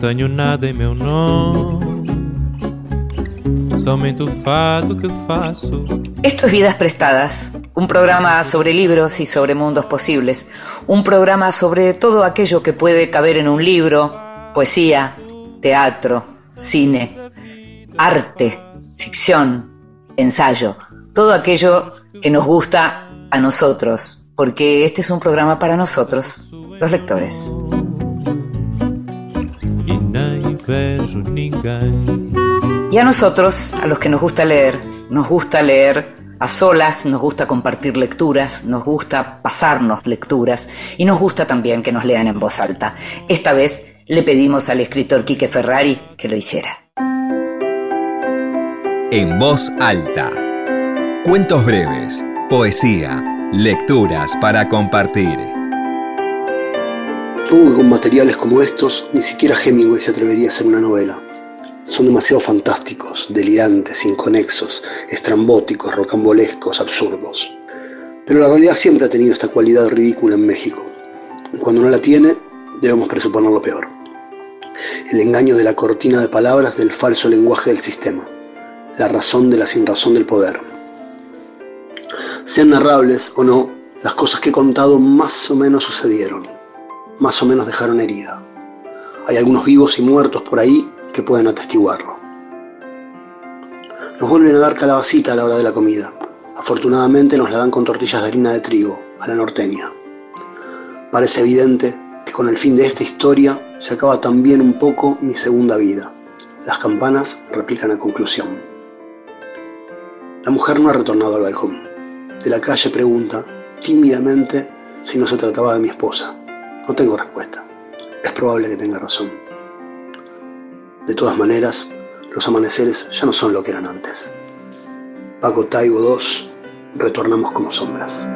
Tenho. Esto es Vidas Prestadas, un programa sobre libros y sobre mundos posibles, un programa sobre todo aquello que puede caber en un libro, poesía, teatro, cine, arte, ficción, ensayo, todo aquello que nos gusta a nosotros, porque este es un programa para nosotros, los lectores. Y a nosotros, a los que nos gusta leer, nos gusta leer a solas, nos gusta compartir lecturas, nos gusta pasarnos lecturas y nos gusta también que nos lean en voz alta. Esta vez le pedimos al escritor Quique Ferrari que lo hiciera. En voz alta. Cuentos breves, poesía, lecturas para compartir. Supongo que con materiales como estos, ni siquiera Hemingway se atrevería a hacer una novela. Son demasiado fantásticos, delirantes, inconexos, estrambóticos, rocambolescos, absurdos. Pero la realidad siempre ha tenido esta cualidad ridícula en México. Cuando no la tiene, debemos presuponer lo peor. El engaño de la cortina de palabras del falso lenguaje del sistema. La razón de la sinrazón del poder. Sean narrables o no, las cosas que he contado más o menos sucedieron. Más o menos dejaron herida. Hay algunos vivos y muertos por ahí que pueden atestiguarlo. Nos vuelven a dar calabacita a la hora de la comida. Afortunadamente nos la dan con tortillas de harina de trigo, a la norteña. Parece evidente que con el fin de esta historia se acaba también un poco mi segunda vida. Las campanas replican a conclusión. La mujer no ha retornado al balcón. De la calle pregunta, tímidamente, si no se trataba de mi esposa. No tengo respuesta. Es probable que tenga razón. De todas maneras, los amaneceres ya no son lo que eran antes. Paco Taibo 2, retornamos como sombras.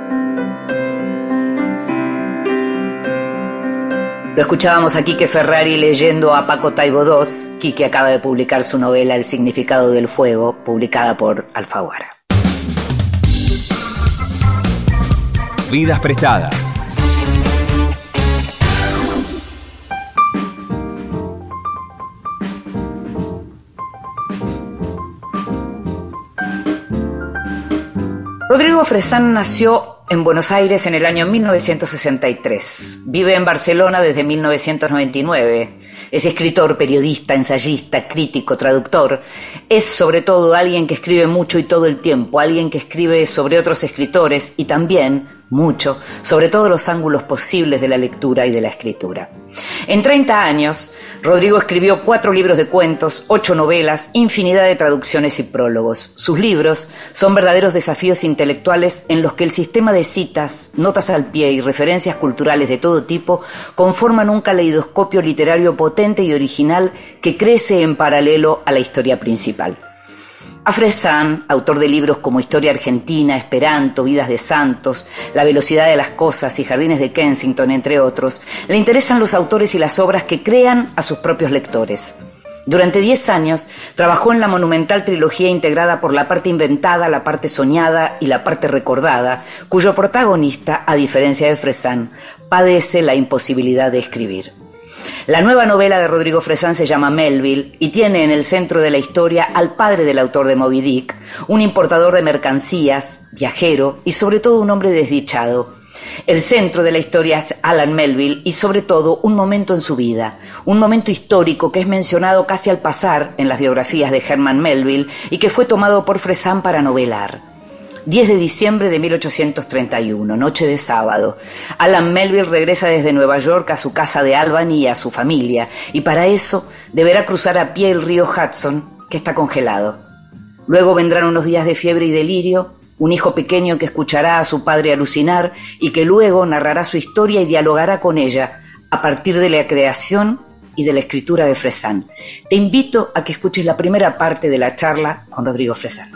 Lo escuchábamos a Quique Ferrari leyendo a Paco Taibo II. Quique acaba de publicar su novela El significado del fuego, publicada por Alfaguara. Vidas prestadas. Rodrigo Fresán nació en Buenos Aires en el año 1963. Vive en Barcelona desde 1999. Es escritor, periodista, ensayista, crítico, traductor. Es sobre todo alguien que escribe mucho y todo el tiempo, alguien que escribe sobre otros escritores y también mucho sobre todos los ángulos posibles de la lectura y de la escritura. En 30 años, Rodrigo escribió cuatro libros de cuentos, ocho novelas, infinidad de traducciones y prólogos. Sus libros son verdaderos desafíos intelectuales en los que el sistema de citas, notas al pie y referencias culturales de todo tipo conforman un caleidoscopio literario potente y original que crece en paralelo a la historia principal. A Fresán, autor de libros como Historia Argentina, Esperanto, Vidas de Santos, La velocidad de las cosas y Jardines de Kensington, entre otros, le interesan los autores y las obras que crean a sus propios lectores. Durante diez años trabajó en la monumental trilogía integrada por la parte inventada, la parte soñada y la parte recordada, cuyo protagonista, a diferencia de Fresán, padece la imposibilidad de escribir. La nueva novela de Rodrigo Fresán se llama Melville y tiene en el centro de la historia al padre del autor de Moby Dick, un importador de mercancías, viajero y sobre todo un hombre desdichado. El centro de la historia es Alan Melville y sobre todo un momento en su vida, un momento histórico que es mencionado casi al pasar en las biografías de Herman Melville y que fue tomado por Fresán para novelar. 10 de diciembre de 1831, noche de sábado. Alan Melville regresa desde Nueva York a su casa de Albany y a su familia, y para eso deberá cruzar a pie el río Hudson, que está congelado. Luego vendrán unos días de fiebre y delirio, un hijo pequeño que escuchará a su padre alucinar y que luego narrará su historia y dialogará con ella a partir de la creación y de la escritura de Fresán. Te invito a que escuches la primera parte de la charla con Rodrigo Fresán.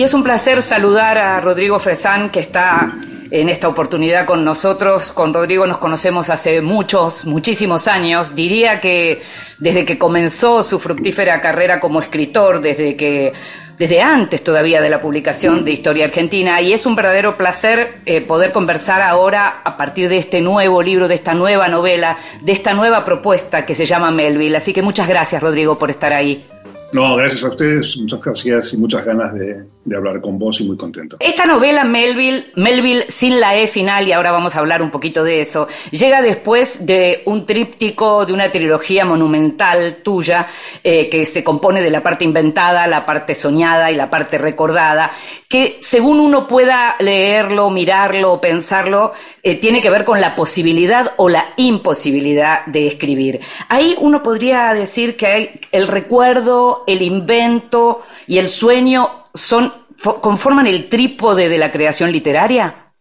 Y es un placer saludar a Rodrigo Fresán, que está en esta oportunidad con nosotros. Con Rodrigo nos conocemos hace muchos, muchísimos años. Diría que desde que comenzó su fructífera carrera como escritor, desde que desde antes todavía de la publicación de Historia Argentina y es un verdadero placer eh, poder conversar ahora a partir de este nuevo libro, de esta nueva novela, de esta nueva propuesta que se llama Melville. Así que muchas gracias Rodrigo por estar ahí. No, gracias a ustedes, muchas gracias y muchas ganas de, hablar con vos y muy contento. Esta novela, Melville, Melville sin la E final, y ahora vamos a hablar un poquito de eso, llega después de un tríptico, de una trilogía monumental tuya, eh, que se compone de la parte inventada, la parte soñada y la parte recordada, que según uno pueda leerlo, mirarlo, pensarlo, eh, tiene que ver con la posibilidad o la imposibilidad de escribir. Ahí uno podría decir que hay el recuerdo, el invento y el sueño son, conforman el trípode de la creación literaria?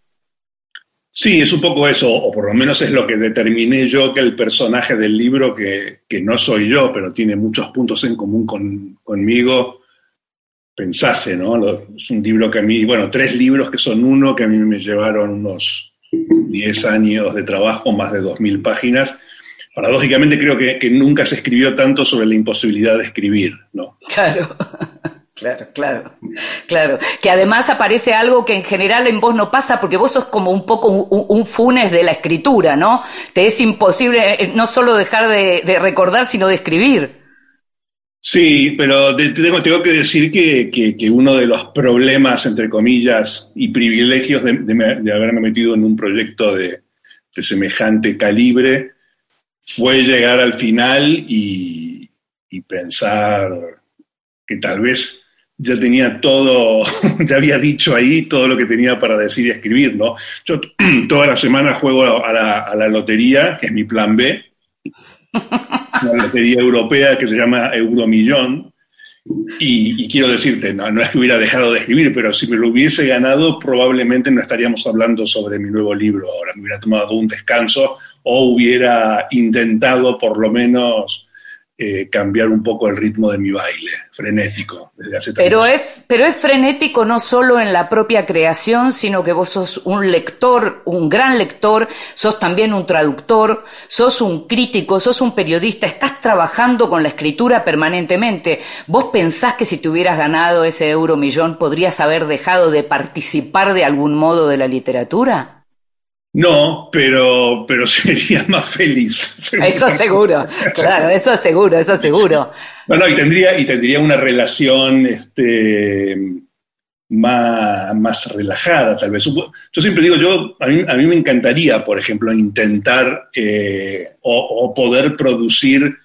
Sí, es un poco eso, o por lo menos es lo que determiné yo que el personaje del libro, que, no soy yo, pero tiene muchos puntos en común conmigo, pensase, ¿no? Es un libro que a mí, bueno, tres libros que son uno, que a mí me llevaron unos 10 años de trabajo, más de 2.000 páginas, paradójicamente creo que, nunca se escribió tanto sobre la imposibilidad de escribir, ¿no? Claro. Claro, claro, claro. Que además aparece algo que en general en vos no pasa porque vos sos como un poco un, funes de la escritura, ¿no? Te es imposible eh, no solo dejar de, recordar, sino de escribir. Sí, pero tengo, tengo, que decir que, uno de los problemas, entre comillas, y privilegios de, haberme metido en un proyecto de semejante calibre fue llegar al final y, pensar que tal vez ya tenía todo, ya había dicho ahí todo lo que tenía para decir y escribir, ¿no? Yo toda la semana juego a la, lotería, que es mi plan B, una lotería europea que se llama Euromillón, y, y, quiero decirte, no, no, es que hubiera dejado de escribir, pero si me lo hubiese ganado, probablemente no estaríamos hablando sobre mi nuevo libro ahora. Me hubiera tomado un descanso o hubiera intentado por lo menos eh, cambiar un poco el ritmo de mi baile, frenético, desde hace pero es Pero es frenético no solo en la propia creación, sino que vos sos un lector, un gran lector, sos también un traductor, sos un crítico, sos un periodista, estás trabajando con la escritura permanentemente. ¿Vos pensás que si te hubieras ganado ese euro millón podrías haber dejado de participar de algún modo de la literatura? No, pero, pero sería más feliz. Eso seguro, claro, eso seguro, eso seguro. No, y tendría, y tendría una relación este, más, más relajada, tal vez. Yo siempre digo, yo, a mí, a mí me encantaría, por ejemplo, intentar eh, o, poder producir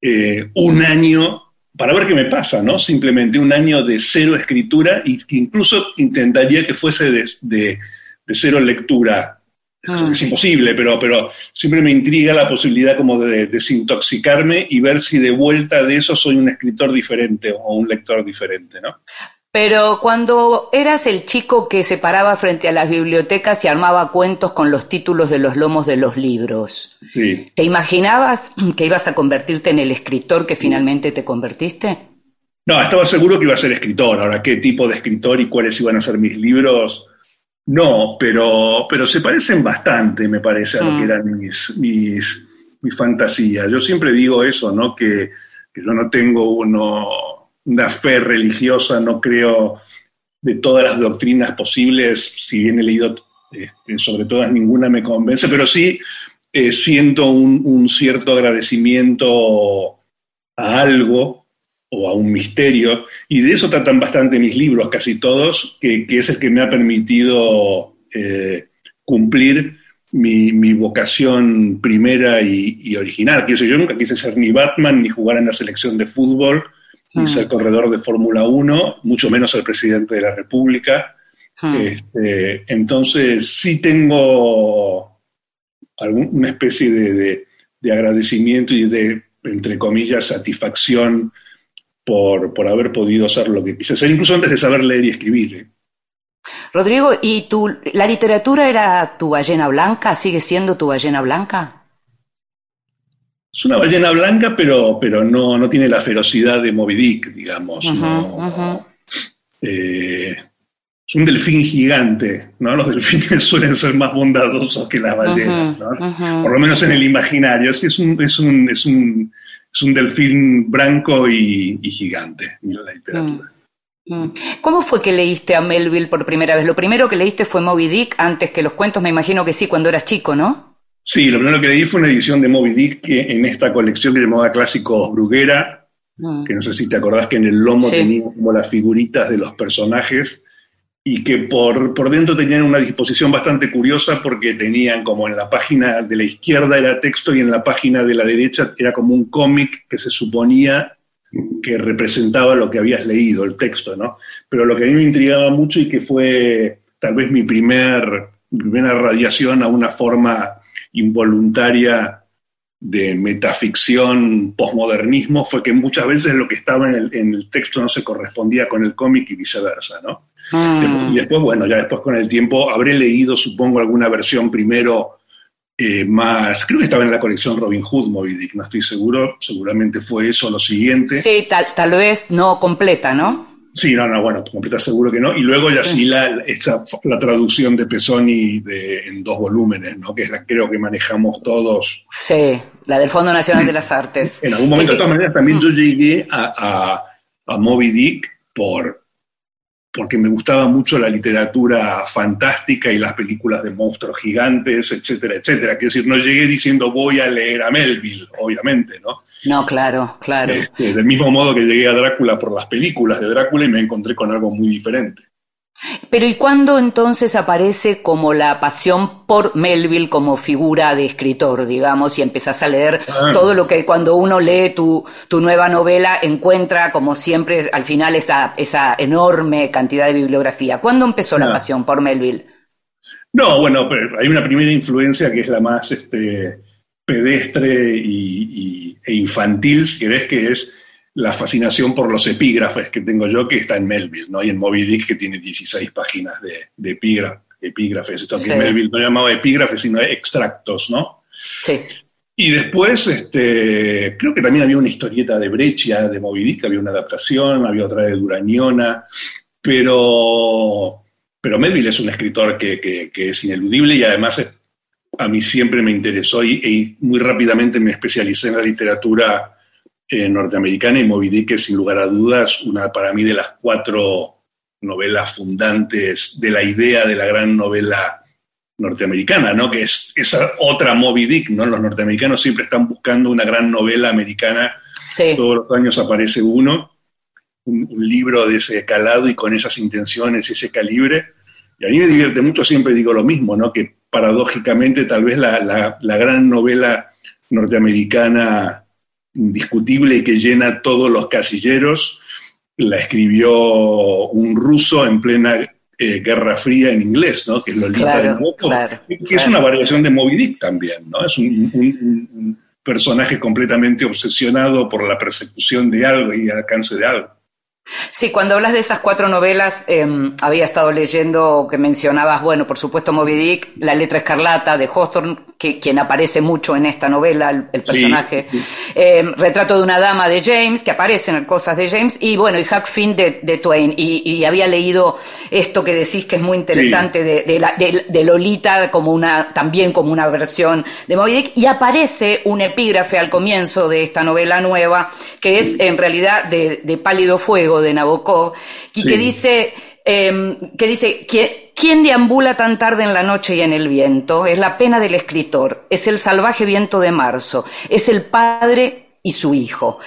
eh, un año para ver qué me pasa, ¿no? Simplemente un año de cero escritura y incluso intentaría que fuese de, de cero lectura Es imposible, pero, pero siempre me intriga la posibilidad como de desintoxicarme y ver si de vuelta de eso soy un escritor diferente o un lector diferente, ¿no? Pero cuando eras el chico que se paraba frente a las bibliotecas y armaba cuentos con los títulos de los lomos de los libros, ¿te imaginabas que ibas a convertirte en el escritor que finalmente te convertiste? No, estaba seguro que iba a ser escritor. Ahora, qué tipo de escritor y cuáles iban a ser mis libros, no, pero, pero se parecen bastante, me parece, a lo que mm. eran mis, mis, fantasías. Yo siempre digo eso, ¿no? Que, yo no tengo uno, una fe religiosa, no creo de todas las doctrinas posibles, si bien he leído este, sobre todas, ninguna me convence, pero sí eh, siento un, un, cierto agradecimiento a algo o a un misterio, y de eso tratan bastante mis libros, casi todos, que, es el que me ha permitido eh, cumplir mi, vocación primera y, original. yo nunca quise ser ni Batman, ni jugar en la selección de fútbol, ni hmm. ser corredor de Fórmula 1, mucho menos ser presidente de la República. Hmm. Este, entonces sí tengo alguna especie de, de agradecimiento y de, entre comillas, satisfacción por, por haber podido hacer lo que quise hacer, incluso antes de saber leer y escribir. ¿eh? Rodrigo, ¿y tu, la literatura era tu ballena blanca? ¿Sigue siendo tu ballena blanca? Es una ballena blanca, pero, pero no, no tiene la ferocidad de Moby Dick, digamos. Eh, es un delfín gigante, ¿no? Los delfines suelen ser más bondadosos que las ballenas, ¿no? Por lo menos en el imaginario. Sí, es un, es un, es un, es un delfín branco y, gigante en la literatura. Mm, mm. ¿Cómo fue que leíste a Melville por primera vez? Lo primero que leíste fue Moby Dick antes que los cuentos, me imagino que sí, cuando eras chico, ¿no? Sí, lo primero que leí fue una edición de Moby Dick en esta colección que llamaba Clásicos Bruguera, mm. que no sé si te acordás que en el lomo tenía como las figuritas de los personajes y que por, dentro tenían una disposición bastante curiosa porque tenían como en la página de la izquierda era texto y en la página de la derecha era como un cómic que se suponía que representaba lo que habías leído, el texto, ¿no? Pero lo que a mí me intrigaba mucho y que fue tal vez mi, primer, mi primera radiación a una forma involuntaria de metaficción, posmodernismo, fue que muchas veces lo que estaba en el texto no se correspondía con el cómic y viceversa, ¿no? Mm. Y después, bueno, ya después con el tiempo habré leído, supongo, alguna versión primero eh, más, creo que estaba en la colección Robin Hood Moby Dick, no estoy seguro, seguramente fue eso lo siguiente. Sí, tal, tal vez no completa, ¿no? Sí, no, no, bueno, completa seguro que no. Y luego ya sí la, esa, la traducción de Pesoni de, en dos volúmenes, ¿no? Que es la creo que manejamos todos. Sí, la del Fondo Nacional de las Artes. En algún momento, de todas maneras, también yo llegué a, a, a Moby Dick por, porque me gustaba mucho la literatura fantástica y las películas de monstruos gigantes, etcétera, etcétera. Quiero decir, no llegué diciendo voy a leer a Melville, obviamente, ¿no? No, claro, claro. Este, del mismo modo que llegué a Drácula por las películas de Drácula y me encontré con algo muy diferente. Pero ¿y cuándo entonces aparece como la pasión por Melville como figura de escritor, digamos, y empezás a leer ah. todo lo que cuando uno lee tu, tu, nueva novela encuentra, como siempre, al final esa, esa enorme cantidad de bibliografía? ¿Cuándo empezó la ah. pasión por Melville? No, bueno, hay una primera influencia que es la más este, pedestre y, e infantil, si querés, que es la fascinación por los epígrafes que tengo yo, que está en Melville, ¿no? Y en Moby Dick, que tiene 16 páginas de, epígrafes. Esto que Melville no llamaba epígrafes, sino extractos, ¿no? Sí. Y después, este, creo que también había una historieta de Breccia, de Moby Dick, había una adaptación, había otra de Durañona, pero, pero Melville es un escritor que, es ineludible y además a mí siempre me interesó y, y, muy rápidamente me especialicé en la literatura eh, norteamericana y Moby Dick es sin lugar a dudas una para mí de las cuatro novelas fundantes de la idea de la gran novela norteamericana, ¿no? Que es esa otra Moby Dick, ¿no? Los norteamericanos siempre están buscando una gran novela americana. Todos los años aparece uno, un, libro de ese calado y con esas intenciones y ese calibre. Y a mí me divierte mucho, siempre digo lo mismo, ¿no? Que paradójicamente tal vez la, la gran novela norteamericana indiscutible que llena todos los casilleros. La escribió un ruso en plena eh, Guerra Fría en inglés, ¿no? Que es Lolita de Moco, que es una variación de Moby Dick también, ¿no? Es un, personaje completamente obsesionado por la persecución de algo y el alcance de algo. Sí, cuando hablas de esas cuatro novelas, em, había estado leyendo que mencionabas, bueno, por supuesto Moby Dick, La letra escarlata de Hawthorne, que, quien aparece mucho en esta novela, el, personaje, em, Retrato de una dama de James, que aparecen cosas de James, y bueno, y Huck Finn de, Twain. Y, había leído esto que decís que es muy interesante de, de, Lolita como una, también como una versión de Moby Dick, y aparece un epígrafe al comienzo de esta novela nueva, que es en realidad de Pálido Fuego de Nabokov, y que dice, em, que dice, ¿quién deambula tan tarde en la noche y en el viento? Es la pena del escritor, es el salvaje viento de marzo, es el padre y su hijo.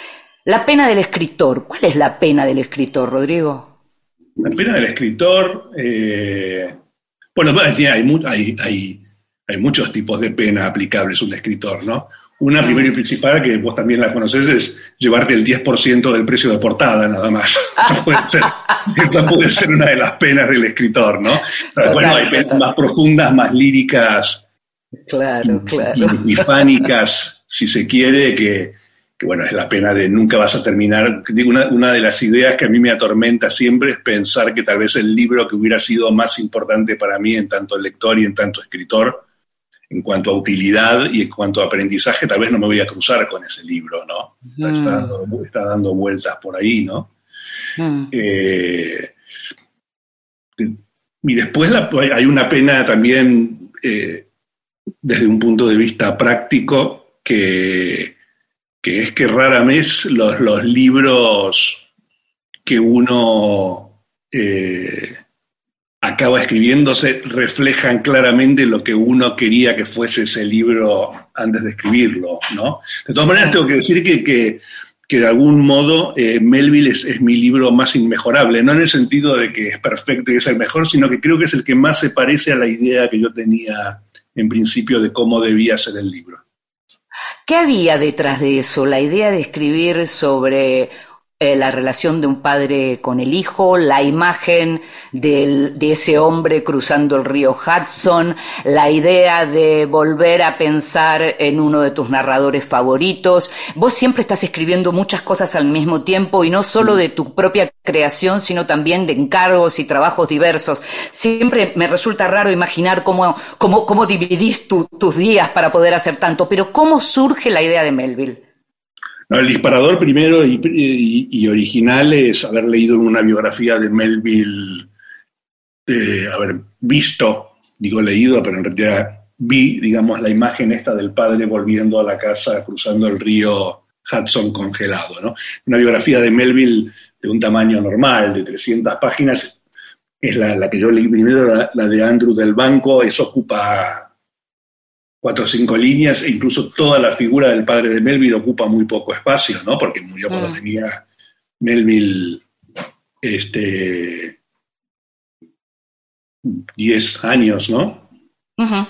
La pena del escritor, ¿cuál es la pena del escritor, Rodrigo? La pena del escritor, eh, bueno, hay, hay, hay, muchos tipos de pena aplicables un escritor, ¿no? Una primera y principal, que vos también la conoces, es llevarte el 10% del precio de portada, nada más. esa, puede ser, una de las penas del escritor, ¿no? bueno, hay penas más profundas, más líricas. Claro, claro. Y, fánicas, si se quiere, que, bueno, es la pena de nunca vas a terminar. Digo, una, una, de las ideas que a mí me atormenta siempre es pensar que tal vez el libro que hubiera sido más importante para mí en tanto lector y en tanto escritor en cuanto a utilidad y en cuanto a aprendizaje, tal vez no me voy a cruzar con ese libro, ¿no? Está, dando, vueltas por ahí, ¿no? Eh, y después hay una pena también eh, desde un punto de vista práctico que, que es que rara vez los, los libros que uno eh, acaba escribiéndose reflejan claramente lo que uno quería que fuese ese libro antes de escribirlo, ¿no? De todas maneras, tengo que decir que, que, de algún modo eh, Melville es, mi libro más inmejorable, no en el sentido de que es perfecto y es el mejor, sino que creo que es el que más se parece a la idea que yo tenía en principio de cómo debía ser el libro. ¿Qué había detrás de eso? La idea de escribir sobre eh, la relación de un padre con el hijo, la imagen de ese hombre cruzando el río Hudson, la idea de volver a pensar en uno de tus narradores favoritos. Vos siempre estás escribiendo muchas cosas al mismo tiempo y no solo de tu propia creación, sino también de encargos y trabajos diversos. Siempre me resulta raro imaginar cómo, cómo, cómo dividís tus días para poder hacer tanto, pero ¿cómo surge la idea de Melville? El disparador primero y, original es haber leído una biografía de Melville, eh, haber visto, digo leído, pero en realidad vi, digamos, la imagen esta del padre volviendo a la casa cruzando el río Hudson congelado. Una biografía de Melville de un tamaño normal, de 300 páginas, es la, que yo leí primero, la, la de Andrew del Banco, eso ocupa cuatro o cinco líneas, e incluso toda la figura del padre de Melville ocupa muy poco espacio, ¿no? Porque murió cuando mm. tenía Melville este, 10 años, ¿no?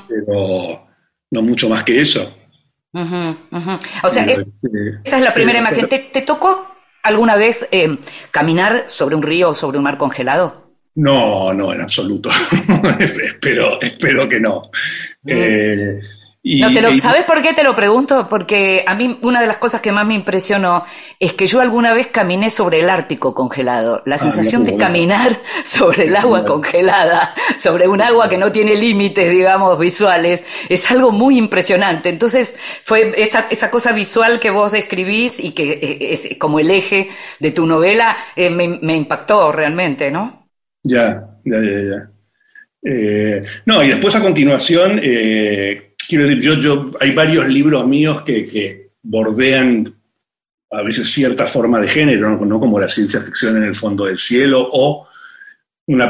Pero no mucho más que eso. O sea, este, esa es la primera imagen. ¿Te, tocó alguna vez eh, caminar sobre un río o sobre un mar congelado? No, no, en absoluto. espero, espero que no. Mm. Eh, ¿Sabes por qué te lo pregunto? Porque a mí una de las cosas que más me impresionó es que yo alguna vez caminé sobre el Ártico congelado. La ah, sensación de caminar sobre el agua congelada, sobre un agua que no tiene límites, digamos, visuales, es algo muy impresionante. Entonces, fue esa, esa cosa visual que vos describís y que eh, es como el eje de tu novela, eh, me, impactó realmente, ¿no? Ya, ya, ya, ya. Eh, no, y después a continuación quiero decir, yo, yo, hay varios libros míos que, bordean a veces cierta forma de género, ¿no? como la ciencia ficción en el fondo del cielo o un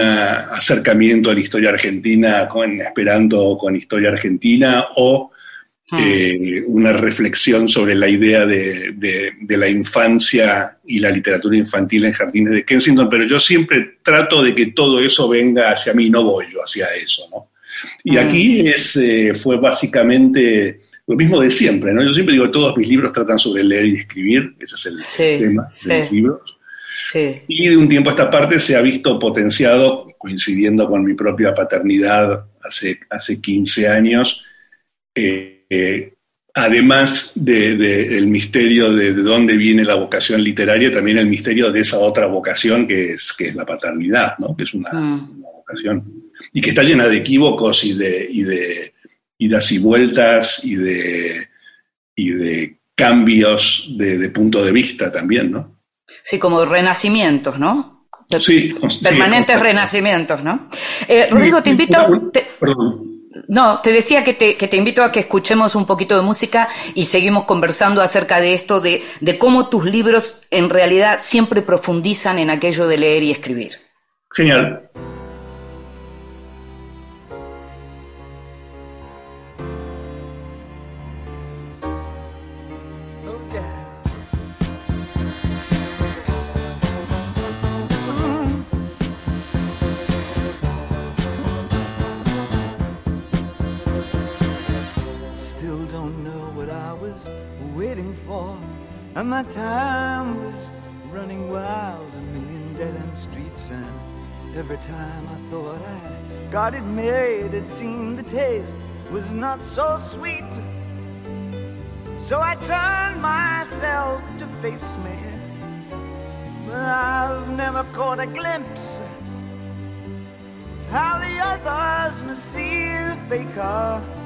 acercamiento a la historia argentina con Esperanto con historia argentina o ah. eh, una reflexión sobre la idea de, de, la infancia y la literatura infantil en jardines de Kensington, pero yo siempre trato de que todo eso venga hacia mí, no voy yo hacia eso, ¿no? Y aquí es, eh, fue básicamente lo mismo de siempre, ¿no? Yo siempre digo, todos mis libros tratan sobre leer y escribir, ese es el tema de los libros. Y de un tiempo a esta parte se ha visto potenciado, coincidiendo con mi propia paternidad hace, hace 15 años, eh, eh, además del de, misterio de, dónde viene la vocación literaria, también el misterio de esa otra vocación que es, que es la paternidad, ¿no? que es una, mm. una vocación y que está llena de equívocos y de, y de idas y vueltas y de, y de cambios de, punto de vista también, ¿no? Sí, como renacimientos, ¿no? Sí. Permanentes renacimientos, ¿no? Eh, Rodrigo, te invito... No, te decía que te, que te, invito a que escuchemos un poquito de música y seguimos conversando acerca de esto, de, de cómo tus libros en realidad siempre profundizan en aquello de leer y escribir. Genial. And my time was running wild, a million dead end streets. And every time I thought I'd got it made, it seemed the taste was not so sweet. So I turned myself to face me. But I've never caught a glimpse of how the others must see the faker.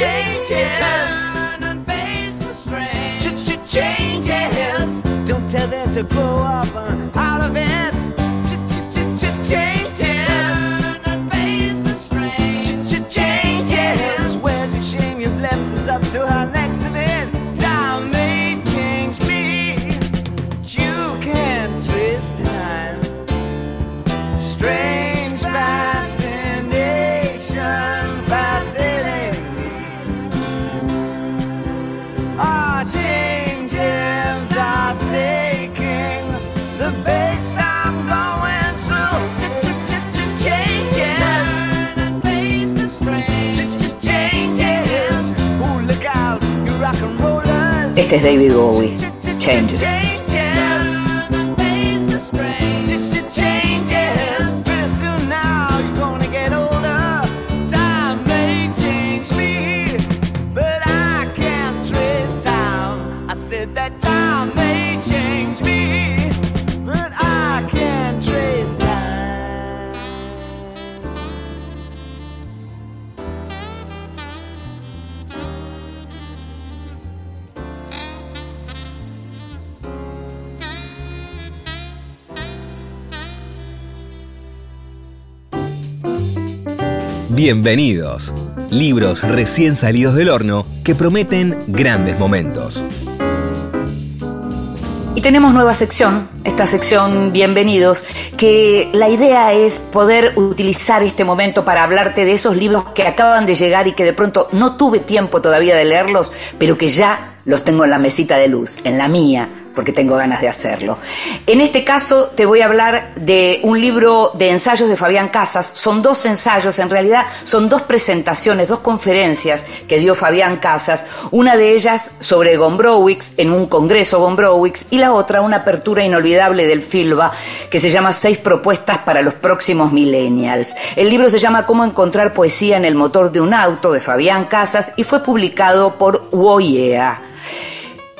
Changes. Turn and face the strange. Changes. Don't tell them to grow up uh, out Este es David Bowie. Changes. Bienvenidos. Libros recién salidos del horno que prometen grandes momentos. Y tenemos nueva sección, esta sección Bienvenidos, que la idea es poder utilizar este momento para hablarte de esos libros que acaban de llegar y que de pronto no tuve tiempo todavía de leerlos, pero que ya los tengo en la mesita de luz, en la mía, porque tengo ganas de hacerlo. En este caso te voy a hablar de un libro de ensayos de Fabián Casas. Son dos ensayos, en realidad son dos presentaciones, dos conferencias que dio Fabián Casas. Una de ellas sobre Gombrowicz en un congreso Gombrowicz y la otra una apertura inolvidable del FILBA que se llama Seis propuestas para los próximos millennials. El libro se llama Cómo encontrar poesía en el motor de un auto de Fabián Casas y fue publicado por Woyea.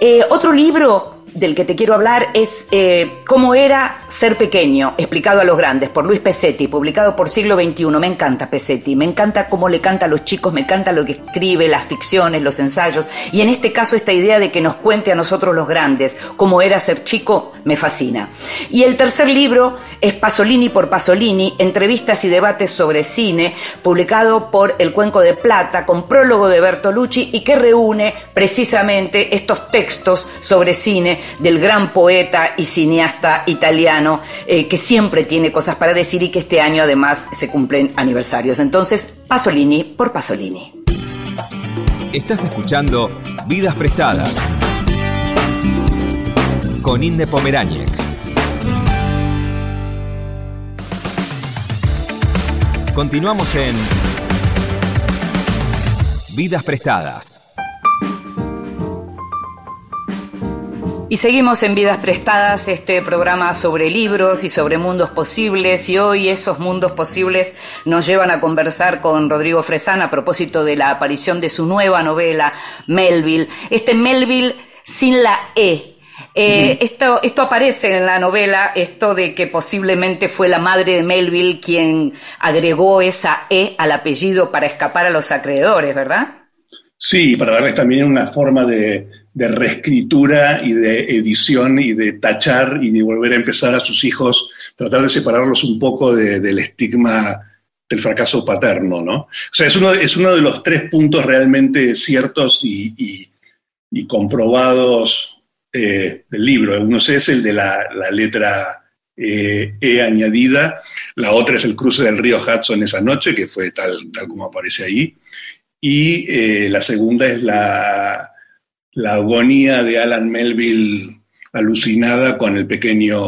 Eh, otro libro del que te quiero hablar es eh, Cómo era ser pequeño, explicado a los grandes, por Luis Pesetti, publicado por Siglo XXI. Me encanta Pesetti, me encanta cómo le canta a los chicos, me encanta lo que escribe, las ficciones, los ensayos, y en este caso esta idea de que nos cuente a nosotros los grandes cómo era ser chico, me fascina. Y el tercer libro es Pasolini por Pasolini, entrevistas y debates sobre cine, publicado por El Cuenco de Plata, con prólogo de Bertolucci y que reúne precisamente estos textos sobre cine del gran poeta y cineasta italiano eh, que siempre tiene cosas para decir y que este año además se cumplen aniversarios. Entonces, Pasolini por Pasolini. Estás escuchando Vidas Prestadas con Inde Pomeráñez. Continuamos en Vidas Prestadas. Y seguimos en Vidas Prestadas, este programa sobre libros y sobre mundos posibles. Y hoy esos mundos posibles nos llevan a conversar con Rodrigo Fresán a propósito de la aparición de su nueva novela, Melville. Este Melville sin la E. Eh, esto, esto aparece en la novela, esto de que posiblemente fue la madre de Melville quien agregó esa E al apellido para escapar a los acreedores, ¿verdad? Sí, para darles también una forma de, de reescritura y de edición y de tachar y de volver a empezar a sus hijos, tratar de separarlos un poco de- del estigma del fracaso paterno, ¿no? O sea, es uno, es uno de los tres puntos realmente ciertos y, comprobados eh, del libro. Uno es el de la, letra eh, E añadida, la otra es el cruce del río Hudson esa noche, que fue tal, tal como aparece ahí, y eh, la segunda es la, la agonía de Alan Melville alucinada con el pequeño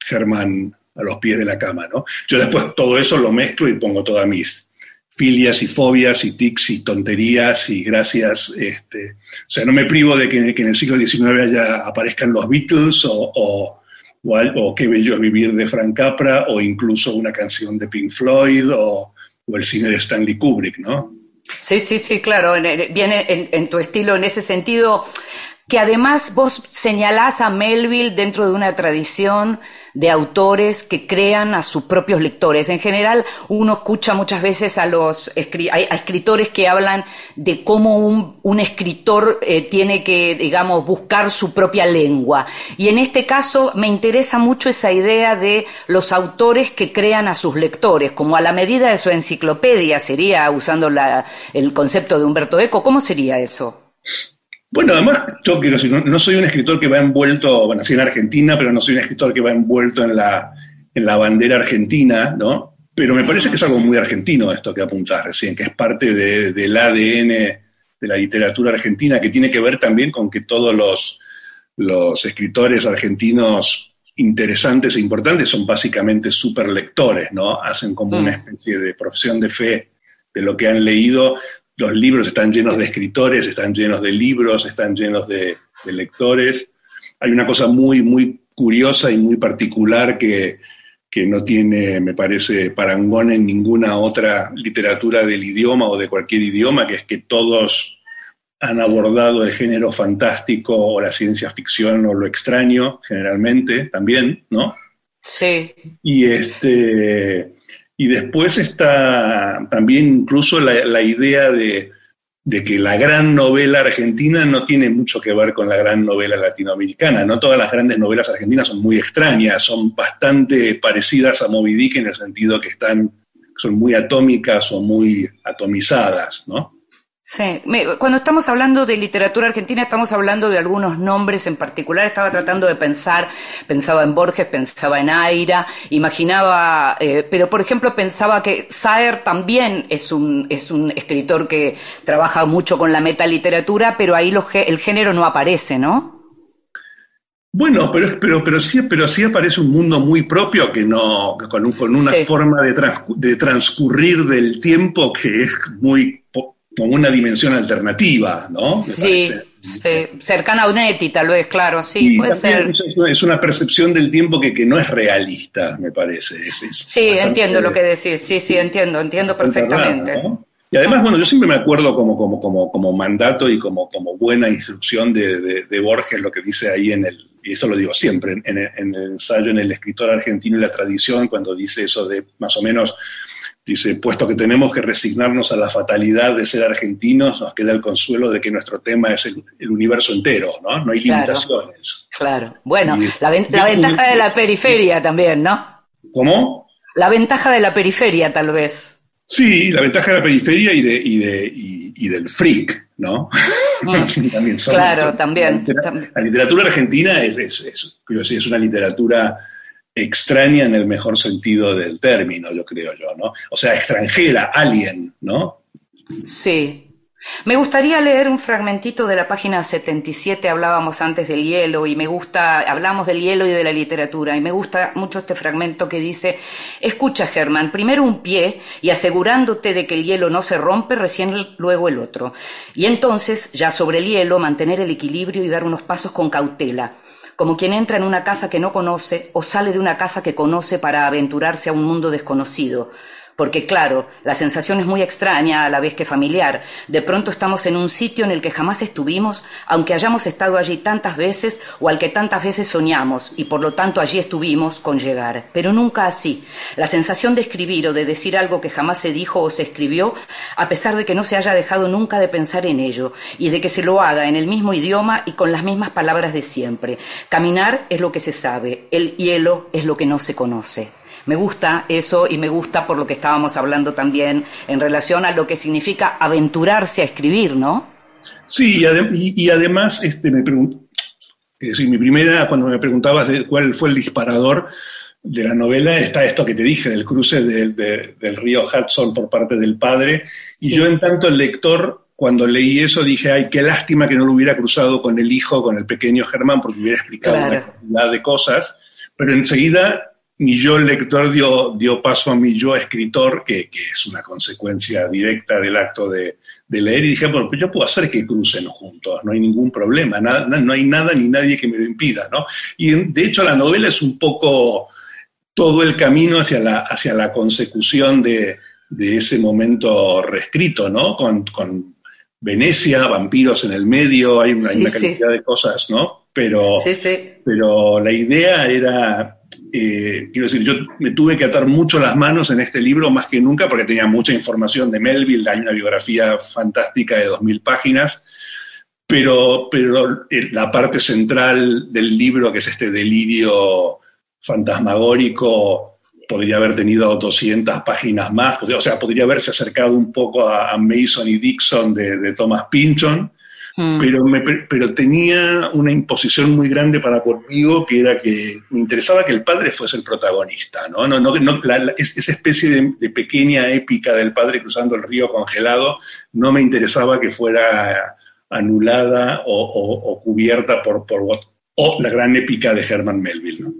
Germán a los pies de la cama, ¿no? Yo después todo eso lo mezclo y pongo todas mis filias y fobias y tics y tonterías y gracias. Este, o sea, no me privo de que, en el siglo XIX ya aparezcan los Beatles o, o, o, Qué bello vivir de Frank Capra o incluso una canción de Pink Floyd o, el cine de Stanley Kubrick, ¿no? Sí, sí, sí, claro. Viene en tu estilo en ese sentido que además vos señalás a Melville dentro de una tradición de autores que crean a sus propios lectores. En general, uno escucha muchas veces a los escritores que hablan de cómo un, escritor eh, tiene que, digamos, buscar su propia lengua. Y en este caso me interesa mucho esa idea de los autores que crean a sus lectores, como a la medida de su enciclopedia, sería usando el concepto de Humberto Eco. ¿Cómo sería eso? Bueno, además, yo quiero decir, no, soy un escritor que va envuelto, bueno, nací en Argentina, pero no soy un escritor que va envuelto en la, en la bandera argentina, ¿no? Pero me parece que es algo muy argentino esto que apuntás recién, que es parte del ADN de la literatura argentina, que tiene que ver también con que todos los, los escritores argentinos interesantes e importantes son básicamente superlectores, ¿no? Hacen como una mm. especie de profesión de fe de lo que han leído, los libros están llenos de escritores, están llenos de libros, están llenos de, lectores. Hay una cosa muy, muy curiosa y muy particular que, no tiene, me parece, parangón en ninguna otra literatura del idioma o de cualquier idioma, que es que todos han abordado el género fantástico o la ciencia ficción o lo extraño, generalmente, también, ¿no? Sí. Y este y después está también incluso la, idea de, que la gran novela argentina no tiene mucho que ver con la gran novela latinoamericana. No todas las grandes novelas argentinas son muy extrañas, son bastante parecidas a Moby Dick en el sentido que están, son muy atómicas o muy atomizadas, ¿no? Sí, cuando estamos hablando de literatura argentina estamos hablando de algunos nombres en particular. Estaba tratando de pensar, pensaba en Borges, pensaba en Aira, imaginaba, eh, pero por ejemplo pensaba que Saer también es un, es un escritor que trabaja mucho con la metaliteratura, pero ahí el género no aparece, ¿no? Bueno, pero, pero, pero, sí, pero sí aparece un mundo muy propio que no, con, con una forma de, de transcurrir del tiempo que es muy como una dimensión alternativa, ¿no? Sí, cercana a Unetti, tal vez, claro, sí, puede ser. Es una percepción del tiempo que, que no es realista, me parece. sí, entiendo lo que decís, sí, sí, entiendo, entiendo perfectamente. Y además, bueno, yo siempre me acuerdo como, como, como, como mandato y como, como buena instrucción de, de, Borges, lo que dice ahí en el, y eso lo digo siempre, en, en el ensayo en el escritor argentino y la tradición, cuando dice eso de más o menos Dice, puesto que tenemos que resignarnos a la fatalidad de ser argentinos, nos queda el consuelo de que nuestro tema es el, universo entero, ¿no? No hay limitaciones. Claro. Bueno, la, ventaja de la periferia también, ¿no? ¿Cómo? La ventaja de la periferia, tal vez. Sí, la ventaja de la periferia y, de, y, de, y, del freak, ¿no? Mm. claro, también. La literatura, argentina es, es, es, es una literatura extraña en el mejor sentido del término, yo creo yo, ¿no? O sea, extranjera, alien, ¿no? Sí. Me gustaría leer un fragmentito de la página 77, hablábamos antes del hielo y me gusta, hablamos del hielo y de la literatura y me gusta mucho este fragmento que dice, escucha Germán, primero un pie y asegurándote de que el hielo no se rompe, recién luego el otro. Y entonces, ya sobre el hielo, mantener el equilibrio y dar unos pasos con cautela como quien entra en una casa que no conoce o sale de una casa que conoce para aventurarse a un mundo desconocido, porque claro, la sensación es muy extraña a la vez que familiar. De pronto estamos en un sitio en el que jamás estuvimos, aunque hayamos estado allí tantas veces o al que tantas veces soñamos, y por lo tanto allí estuvimos con llegar. Pero nunca así. La sensación de escribir o de decir algo que jamás se dijo o se escribió, a pesar de que no se haya dejado nunca de pensar en ello, y de que se lo haga en el mismo idioma y con las mismas palabras de siempre. Caminar es lo que se sabe, el hielo es lo que no se conoce. Me gusta eso y me gusta por lo que estábamos hablando también en relación a lo que significa aventurarse a escribir, ¿no? Sí, y, además este, me pregunto, es decir, mi primera, cuando me preguntabas de cuál fue el disparador de la novela, está esto que te dije, del cruce del río Hudson por parte del padre, y yo en tanto el lector cuando leí eso dije, ay, qué lástima que no lo hubiera cruzado con el hijo, con el pequeño Germán, porque hubiera explicado una cantidad de cosas, pero enseguida mi yo lector dio, dio paso a mi yo escritor, que, que es una consecuencia directa del acto de, de leer, y dije, bueno, pues yo puedo hacer que crucen juntos, no hay ningún problema, nada, no hay nada ni nadie que me lo impida, ¿no? Y de hecho la novela es un poco todo el camino hacia la, hacia la consecución de, de ese momento reescrito, ¿no? Con, con Venecia, vampiros en el medio, hay una, cantidad de cosas, ¿no? Pero, pero la idea era, eh, quiero decir, yo me tuve que atar mucho las manos en este libro más que nunca porque tenía mucha información de Melville, hay una biografía fantástica de 2.000 páginas, pero, pero la parte central del libro, que es este delirio fantasmagórico, podría haber tenido 200 páginas más, o sea, podría haberse acercado un poco a, Mason y Dixon de, Thomas Pynchon, hmm. pero, pero tenía una imposición muy grande para conmigo, que era que me interesaba que el padre fuese el protagonista, ¿no? no, no, no esa especie de, pequeña épica del padre cruzando el río congelado, no me interesaba que fuera anulada o, cubierta por, por, o la gran épica de Herman Melville. ¿no?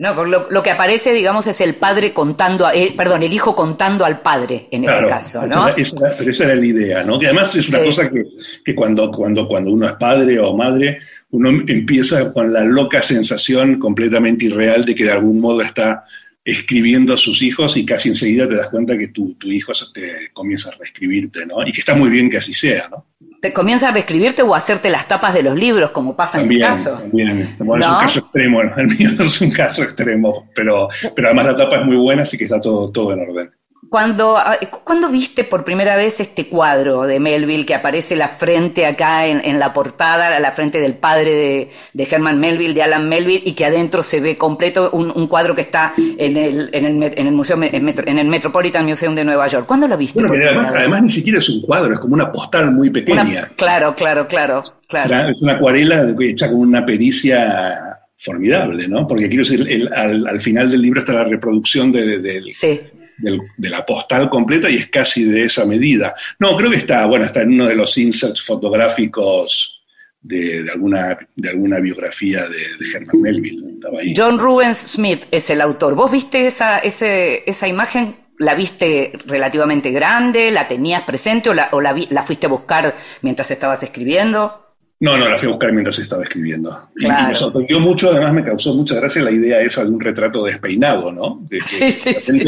No, lo, que aparece, digamos, es el padre contando, a, eh, perdón, el hijo contando al padre en este caso, ¿no? Esa, pero esa era la idea, ¿no? Que además es una cosa que, que, cuando, cuando, cuando uno es padre o madre, uno empieza con la loca sensación completamente irreal de que de algún modo está escribiendo a sus hijos y casi enseguida te das cuenta que tu, tu hijo te comienza a reescribirte, ¿no? Y que está muy bien que así sea, ¿no? Te comienza a reescribirte o a hacerte las tapas de los libros, como pasa en tu caso. También, bueno, es un caso extremo, el mío no es un caso extremo, pero, pero además la tapa es muy buena, así que está todo, todo en orden. Cuando, ¿Cuándo viste por primera vez este cuadro de Melville que aparece la frente acá en, la portada, la frente del padre de, de, Herman Melville, de Alan Melville, y que adentro se ve completo un, cuadro que está en el, en el, en el museo, en, el Metropolitan Museum de Nueva York? ¿Cuándo lo viste? además, ni siquiera es un cuadro, es como una postal muy pequeña. claro, claro, claro, claro. Es una acuarela hecha con una pericia formidable, ¿no? Porque quiero decir, al, final del libro está la reproducción de, de, sí de la postal completa y es casi de esa medida. No, creo que está, bueno, está en uno de los inserts fotográficos de, alguna, de alguna biografía de, Herman Melville. John Rubens Smith es el autor. ¿Vos viste esa, esa imagen? ¿La viste relativamente grande? ¿La tenías presente o la, o la, la fuiste a buscar mientras estabas escribiendo? No, no, la fui a buscar mientras estaba escribiendo. Y, me sorprendió mucho, además me causó mucha gracia la idea esa de un retrato despeinado, ¿no? sí, sí, sí.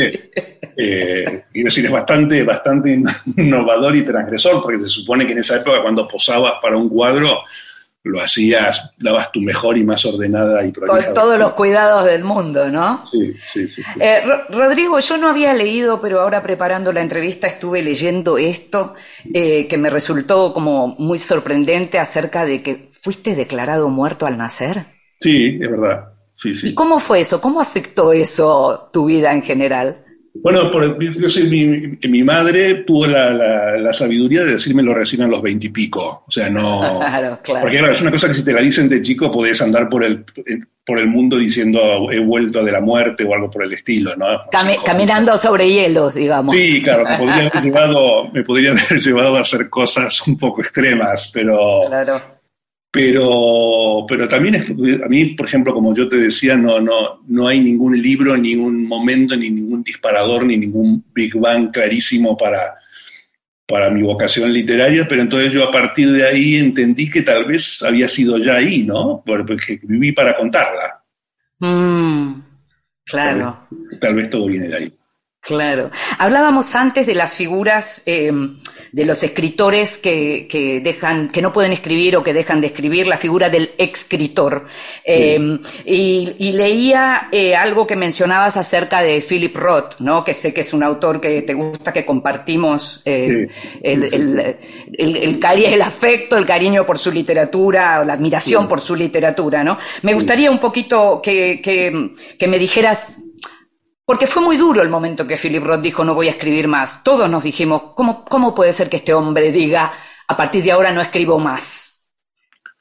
Eh, quiero decir, es bastante, bastante innovador y transgresor, porque se supone que en esa época cuando posabas para un cuadro, lo hacías, dabas tu mejor y más ordenada y Con todos los cuidados del mundo, ¿no? Sí, sí, sí. Eh, Rodrigo, yo no había leído, pero ahora preparando la entrevista estuve leyendo esto eh, que me resultó como muy sorprendente acerca de que fuiste declarado muerto al nacer. Sí, es verdad. Sí, sí. ¿Y cómo fue eso? ¿Cómo afectó eso tu vida en general? Bueno, por, yo sé, mi, mi, madre tuvo la, la, sabiduría de decírmelo recién a los veintipico. O sea, no. Claro, claro. Porque claro, es una cosa que si te la dicen de chico podés andar por el, por el mundo diciendo he vuelto de la muerte o algo por el estilo, ¿no? caminando sobre hielos, digamos. Sí, claro, me podría, haber llevado, me podría haber llevado a hacer cosas un poco extremas, pero. Claro pero, pero también es, a mí, por ejemplo, como yo te decía, no, no, no hay ningún libro, ni un momento, ni ningún disparador, ni ningún Big Bang clarísimo para, para mi vocación literaria, pero entonces yo a partir de ahí entendí que tal vez había sido ya ahí, ¿no? Porque viví para contarla. Mm, claro. tal vez todo viene de ahí. Claro. Hablábamos antes de las figuras eh, de los escritores que, que, dejan, que no pueden escribir o que dejan de escribir, la figura del escritor. Eh, y, leía eh, algo que mencionabas acerca de Philip Roth, ¿no? Que sé que es un autor que te gusta, que compartimos el, el, el, el, afecto, el cariño por su literatura, la admiración por su literatura, ¿no? Me gustaría un poquito que, que, que me dijeras Porque fue muy duro el momento que Philip Roth dijo no voy a escribir más. Todos nos dijimos, ¿cómo, cómo puede ser que este hombre diga a partir de ahora no escribo más?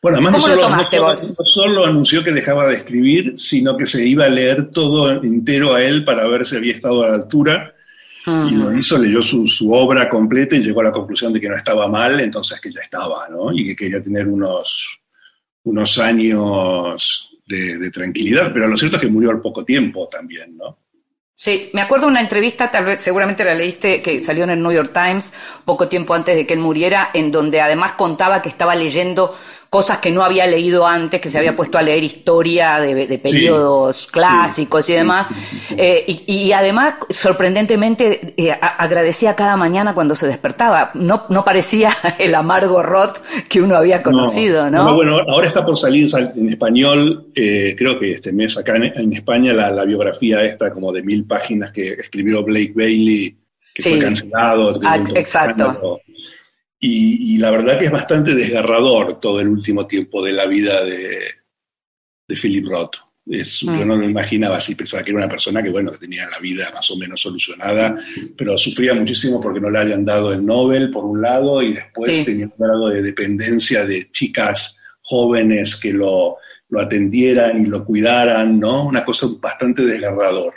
Bueno, además ¿Cómo no lo solo, tomaste no solo- no solo anunció que dejaba de escribir, sino que se iba a leer todo entero a él para ver si había estado a la altura. Y lo hizo, leyó su, su obra completa y llegó a la conclusión de que no estaba mal, entonces que ya estaba, ¿no? Y que quería tener unos, unos años de, de tranquilidad. Pero lo cierto es que murió al poco tiempo también, ¿no? Sí, me acuerdo de una entrevista, tal vez seguramente la leíste, que salió en el New York Times poco tiempo antes de que él muriera, en donde además contaba que estaba leyendo cosas que no había leído antes, que se había puesto a leer historia de, de periodos clásicos y demás. Eh, y, y además, sorprendentemente, eh, agradecía cada mañana cuando se despertaba. No, no parecía el amargo Roth que uno había conocido, ¿no? bueno, ahora está por salir sal- en español, eh, creo que este mes acá en, en España, la, la biografía esta como de mil páginas que escribió Blake Bailey, que fue cancelado. Ah, exacto. Y, y la verdad que es bastante desgarrador todo el último tiempo de la vida de, de Philip Roth. Es, Mm. Yo no lo imaginaba así, pensaba que era una persona que, bueno, que tenía la vida más o menos solucionada, pero sufría muchísimo porque no le hayan dado el Nobel, por un lado, y después Sí. tenía un grado de dependencia de chicas jóvenes que lo, lo atendieran y lo cuidaran, ¿no? Una cosa bastante desgarrador.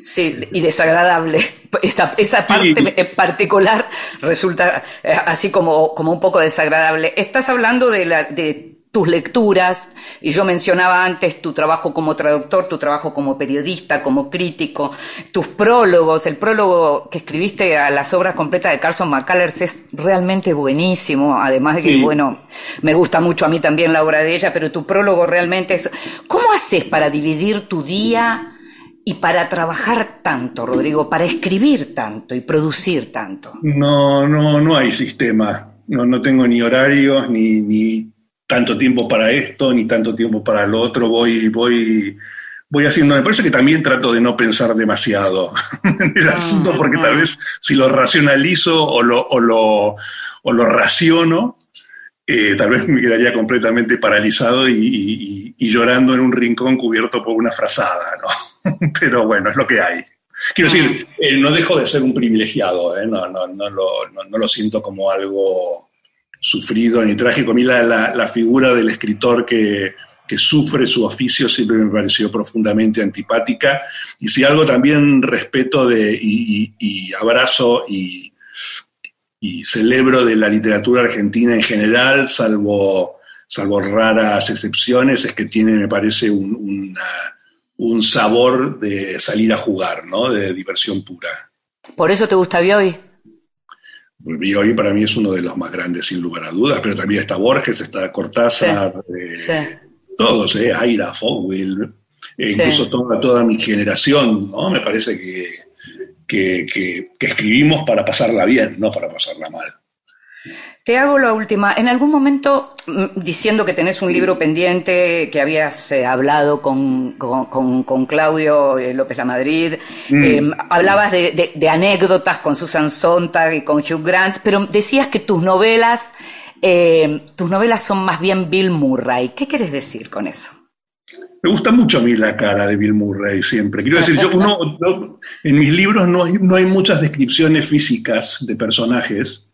Sí, y desagradable. Esa, esa parte en particular resulta eh, así como, como un poco desagradable. Estás hablando de, la, de tus lecturas, y yo mencionaba antes tu trabajo como traductor, tu trabajo como periodista, como crítico, tus prólogos, el prólogo que escribiste a las obras completas de Carson McCullers es realmente buenísimo, además de que, Sí. bueno, me gusta mucho a mí también la obra de ella, pero tu prólogo realmente es... ¿Cómo haces para dividir tu día y para trabajar tanto, Rodrigo, para escribir tanto y producir tanto? No, no, no hay sistema. No, no tengo ni horarios, ni, ni tanto tiempo para esto, ni tanto tiempo para lo otro. Voy, voy, voy haciendo. Me parece que también trato de no pensar demasiado en el asunto, porque tal vez si lo racionalizo o lo, o lo, o lo raciono, eh, tal vez me quedaría completamente paralizado y, y- y llorando en un rincón cubierto por una frazada, ¿no? Pero bueno, es lo que hay. Quiero decir, eh, no dejo de ser un privilegiado, ¿eh? no, no, no, lo, no, lo siento como algo sufrido ni trágico. A mí la, la- la figura del escritor que, que sufre su oficio siempre me pareció profundamente antipática. Y si algo también respeto de, y, y- y abrazo y, y celebro de la literatura argentina en general, salvo, salvo raras excepciones, es que tiene, me parece, un, una- un sabor de salir a jugar, ¿no? de diversión pura. ¿Por eso te gusta Bioy? Y hoy para mí es uno de los más grandes, sin lugar a dudas, pero también está Borges, está Cortázar, eh, Sí. todos, eh, Aira, Fogwill, eh, Sí. incluso toda, toda mi generación, ¿no? Me parece que, que, que- que escribimos para pasarla bien, no para pasarla mal. Te hago la última. En algún momento, mm, diciendo que tenés un libro pendiente, que habías eh, hablado con, con- con- con Claudio eh, López La Madrid, Mm. eh, hablabas de, de- de anécdotas con Susan Sontag y con Hugh Grant, pero decías que tus novelas, eh, tus novelas son más bien Bill Murray. ¿Qué quieres decir con eso? Me gusta mucho a mí la cara de Bill Murray siempre. Quiero decir, yo, uno, yo- en mis libros no hay, no hay muchas descripciones físicas de personajes,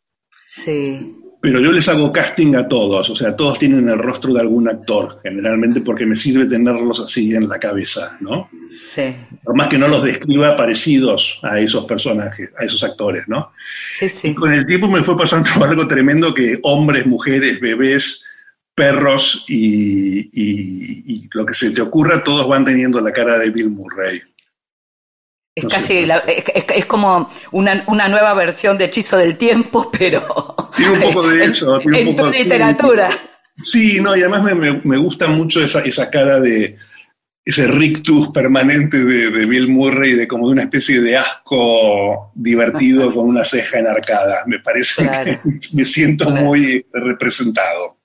Sí. pero yo les hago casting a todos, o sea, todos tienen el rostro de algún actor, generalmente porque me sirve tenerlos así en la cabeza, ¿no? Sí. Por más que no los describa parecidos a esos personajes, a esos actores, ¿no? Sí, sí. Con el tiempo me fue pasando algo tremendo que hombres, mujeres, bebés, perros y, y- y lo que se te ocurra, todos van teniendo la cara de Bill Murray. Es No casi, la- es, es- como una, una nueva versión de Hechizo del Tiempo, pero Tiene un poco de en- eso. en poco tu literatura. Sí, no, y además me, me- me gusta mucho esa, esa cara de ese rictus permanente de, de Bill Murray, de como de una especie de asco divertido con una ceja enarcada. Me parece Claro. que me siento Claro. muy representado.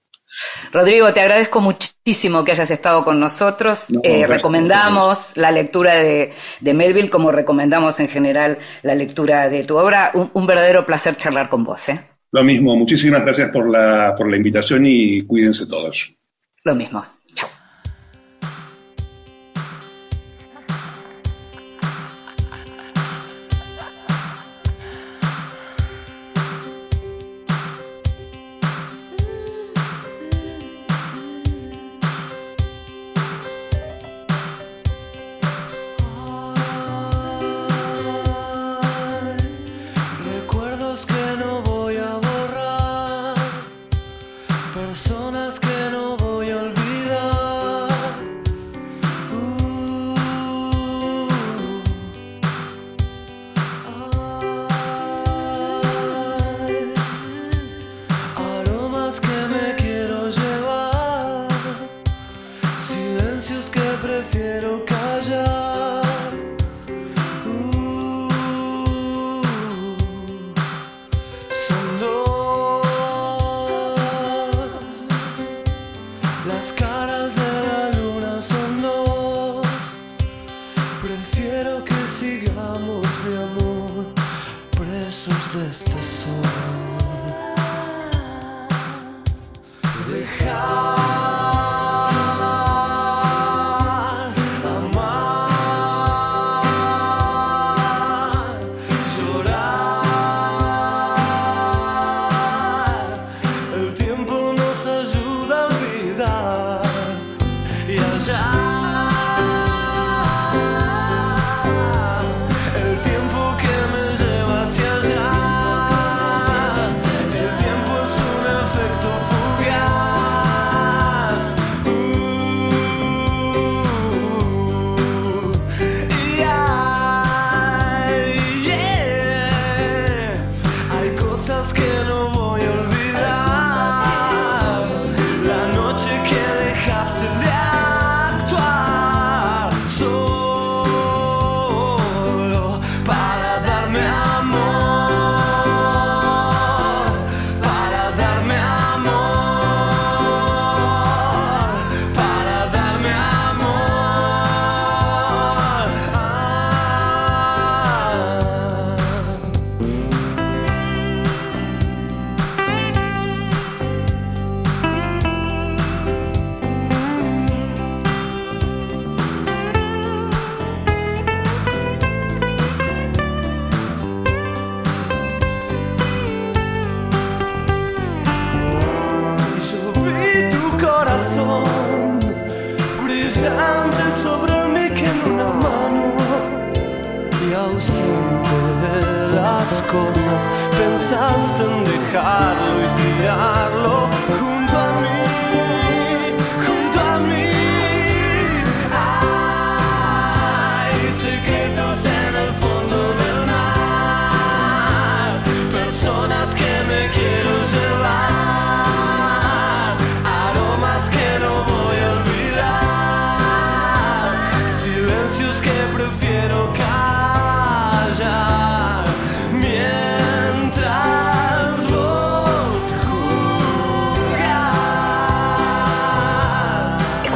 Rodrigo, te agradezco muchísimo que hayas estado con nosotros. No, Eh, recomendamos la lectura de, de Melville, como recomendamos en general la lectura de tu obra. Un, un verdadero placer charlar con vos. ¿eh? Lo mismo, muchísimas gracias por la, por la invitación y cuídense todos. Lo mismo.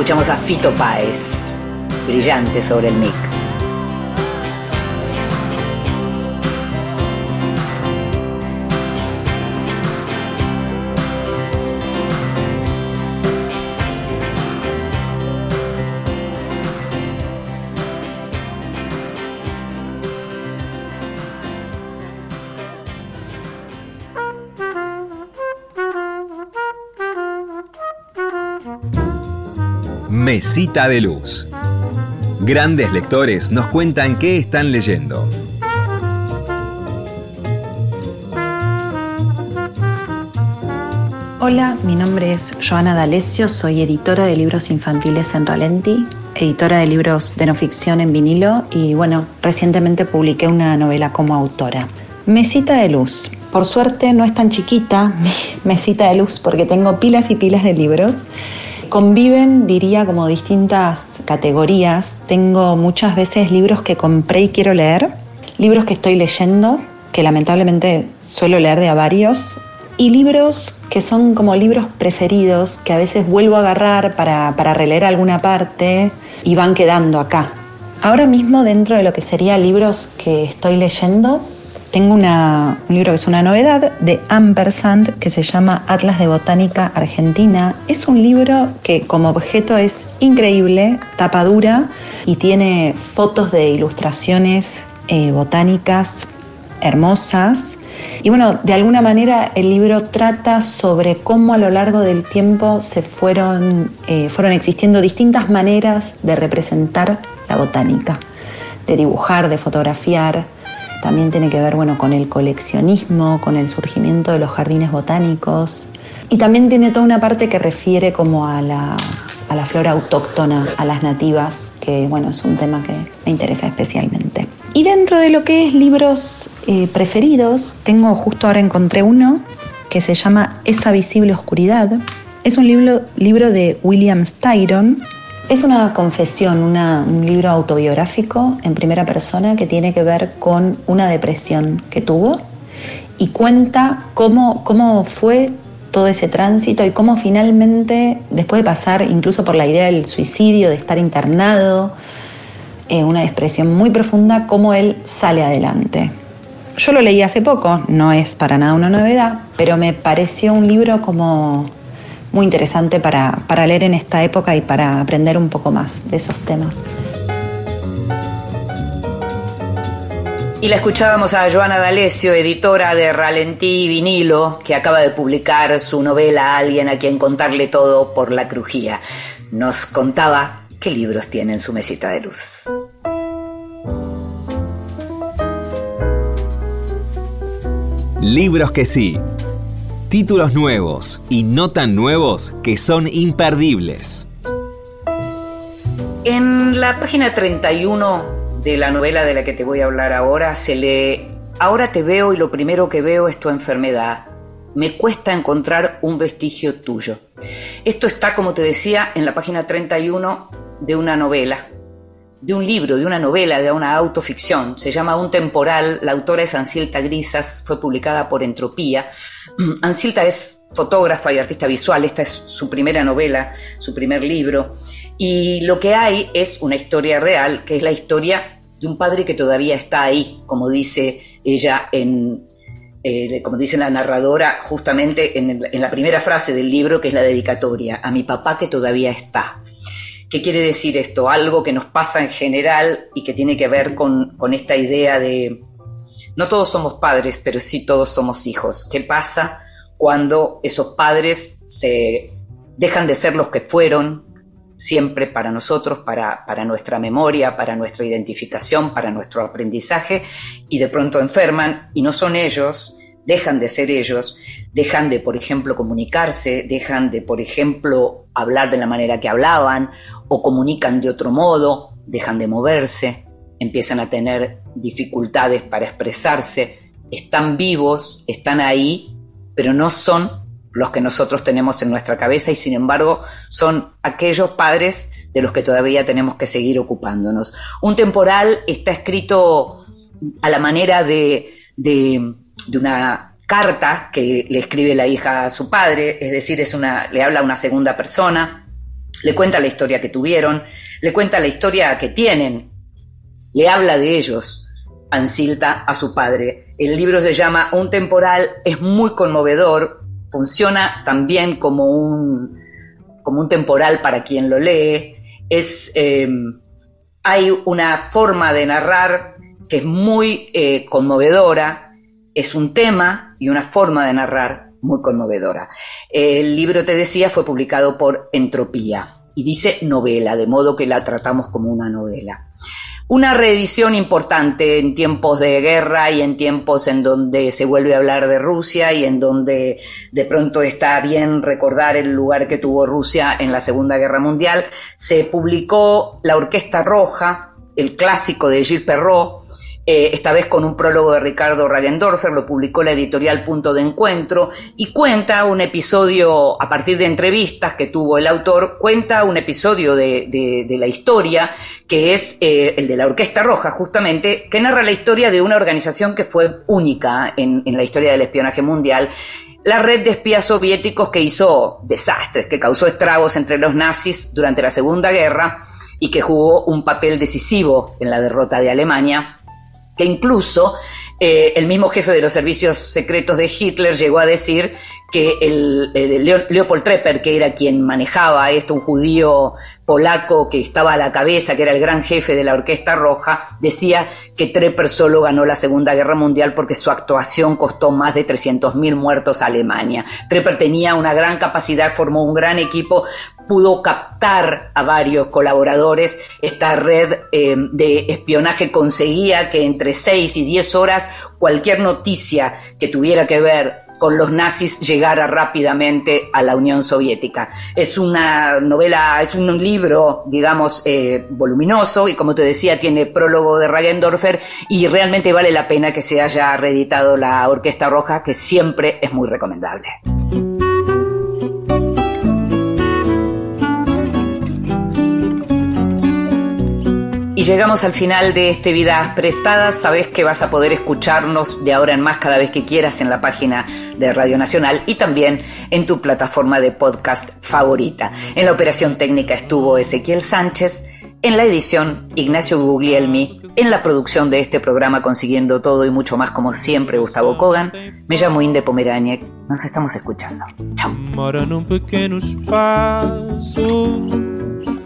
Escuchamos a Fito Páez, brillante sobre el mic. Mesita de Luz. Grandes lectores nos cuentan qué están leyendo. Hola, mi nombre es Joana D'Alessio, soy editora de libros infantiles en Ralenti, editora de libros de no ficción en vinilo y bueno, recientemente publiqué una novela como autora. Mesita de luz. Por suerte no es tan chiquita mesita de luz porque tengo pilas y pilas de libros Conviven, diría, como distintas categorías. Tengo muchas veces libros que compré y quiero leer, libros que estoy leyendo, que lamentablemente suelo leer de a varios, y libros que son como libros preferidos, que a veces vuelvo a agarrar para, para releer alguna parte y van quedando acá. Ahora mismo dentro de lo que sería libros que estoy leyendo, tengo un libro que es una novedad de Ampersand que se llama Atlas de Botánica Argentina. Es un libro que como objeto es increíble, tapa dura y tiene fotos de ilustraciones eh, botánicas hermosas. Y bueno, de alguna manera el libro trata sobre cómo a lo largo del tiempo se fueron, eh, fueron existiendo distintas maneras de representar la botánica, de dibujar, de fotografiar, también tiene que ver bueno, con el coleccionismo, con el surgimiento de los jardines botánicos. Y también tiene toda una parte que refiere como a la, flora autóctona, a las nativas, que bueno, es un tema que me interesa especialmente. Y dentro de lo que es libros eh, preferidos, tengo justo ahora encontré uno que se llama Esa visible oscuridad. Es un libro, libro de William Styron, es una confesión, un libro autobiográfico en primera persona que tiene que ver con una depresión que tuvo y cuenta cómo, cómo fue todo ese tránsito y cómo finalmente, después de pasar incluso por la idea del suicidio, de estar internado, eh, una depresión muy profunda, cómo él sale adelante. Yo lo leí hace poco, no es para nada una novedad, pero me pareció un libro como muy interesante para, para leer en esta época y para aprender un poco más de esos temas. Y la escuchábamos a Joana D'Alessio, editora de Ralentí y Vinilo, que acaba de publicar su novela Alguien a quien contarle todo por la crujía. Nos contaba qué libros tiene en su mesita de luz. Libros que sí. Títulos nuevos y no tan nuevos que son imperdibles. En la página 31 de la novela de la que te voy a hablar ahora se lee, ahora te veo y lo primero que veo es tu enfermedad. Me cuesta encontrar un vestigio tuyo. Esto está, como te decía, en la página 31 de una novela, de un libro, de una novela, de una autoficción. Se llama Un temporal, la autora es Ancilta Grisas, fue publicada por Entropía. Ancilta es fotógrafa y artista visual, esta es su primera novela, su primer libro, y lo que hay es una historia real, que es la historia de un padre que todavía está ahí, como dice ella en, eh, como dice la narradora justamente en, la primera frase del libro, que es la dedicatoria, a mi papá que todavía está. ¿Qué quiere decir esto? Algo que nos pasa en general y que tiene que ver con, esta idea de, no todos somos padres, pero sí todos somos hijos. ¿Qué pasa cuando esos padres se dejan de ser los que fueron, siempre para nosotros, para, nuestra memoria, para nuestra identificación, para nuestro aprendizaje, y de pronto enferman y no son ellos, dejan de ser ellos, dejan de, por ejemplo, comunicarse, dejan de, por ejemplo, hablar de la manera que hablaban, o comunican de otro modo, dejan de moverse, empiezan a tener dificultades para expresarse, están vivos, están ahí, pero no son los que nosotros tenemos en nuestra cabeza y sin embargo son aquellos padres de los que todavía tenemos que seguir ocupándonos. Un temporal está escrito a la manera de, de, una carta que le escribe la hija a su padre, es decir, es una, le habla a una segunda persona, le cuenta la historia que tuvieron, le cuenta la historia que tienen, le habla de ellos, Ancilta, a su padre. El libro se llama Un temporal, es muy conmovedor, funciona también como un, como un temporal para quien lo lee. Es, em, hay una forma de narrar que es muy eh, conmovedora, es un tema y una forma de narrar muy conmovedora. El libro, te decía, fue publicado por Entropía y dice novela, de modo que la tratamos como una novela una reedición importante en tiempos de guerra y en tiempos en donde se vuelve a hablar de Rusia y en donde de pronto está bien recordar el lugar que tuvo Rusia en la Segunda Guerra Mundial. Se publicó La Orquesta Roja, el clásico de Gilles Perrault, eh, esta vez con un prólogo de Ricardo Ragendorfer, lo publicó la editorial Punto de Encuentro, y cuenta un episodio, a partir de entrevistas que tuvo el autor, cuenta un episodio de, la historia, que es eh, el de la Orquesta Roja, justamente, que narra la historia de una organización que fue única en, en la historia del espionaje mundial, la red de espías soviéticos que hizo desastres, que causó estragos entre los nazis durante la Segunda Guerra y que jugó un papel decisivo en la derrota de Alemania que incluso eh, el mismo jefe de los servicios secretos de Hitler llegó a decir que el, Leopold Trepper, que era quien manejaba esto, un judío polaco que estaba a la cabeza, que era el gran jefe de la Orquesta Roja, decía que Trepper solo ganó la Segunda Guerra Mundial porque su actuación costó más de 300.000 muertos a Alemania. Trepper tenía una gran capacidad, formó un gran equipo, pudo captar a varios colaboradores. Esta red eh, de espionaje conseguía que entre 6 y 10 horas cualquier noticia que tuviera que ver con los nazis llegara rápidamente a la Unión Soviética. Es una novela, es un libro, digamos, eh, voluminoso y como te decía, tiene prólogo de Regendorfer y realmente vale la pena que se haya reeditado la Orquesta Roja, que siempre es muy recomendable. Y llegamos al final de este Vidas Prestadas. Sabes que vas a poder escucharnos de ahora en más cada vez que quieras en la página de Radio Nacional y también en tu plataforma de podcast favorita. En la operación técnica estuvo Ezequiel Sánchez, en la edición Ignacio Guglielmi, en la producción de este programa Consiguiendo Todo y mucho más como siempre Gustavo Kogan. Me llamo Inde Pomeraniec. Nos estamos escuchando. Chao.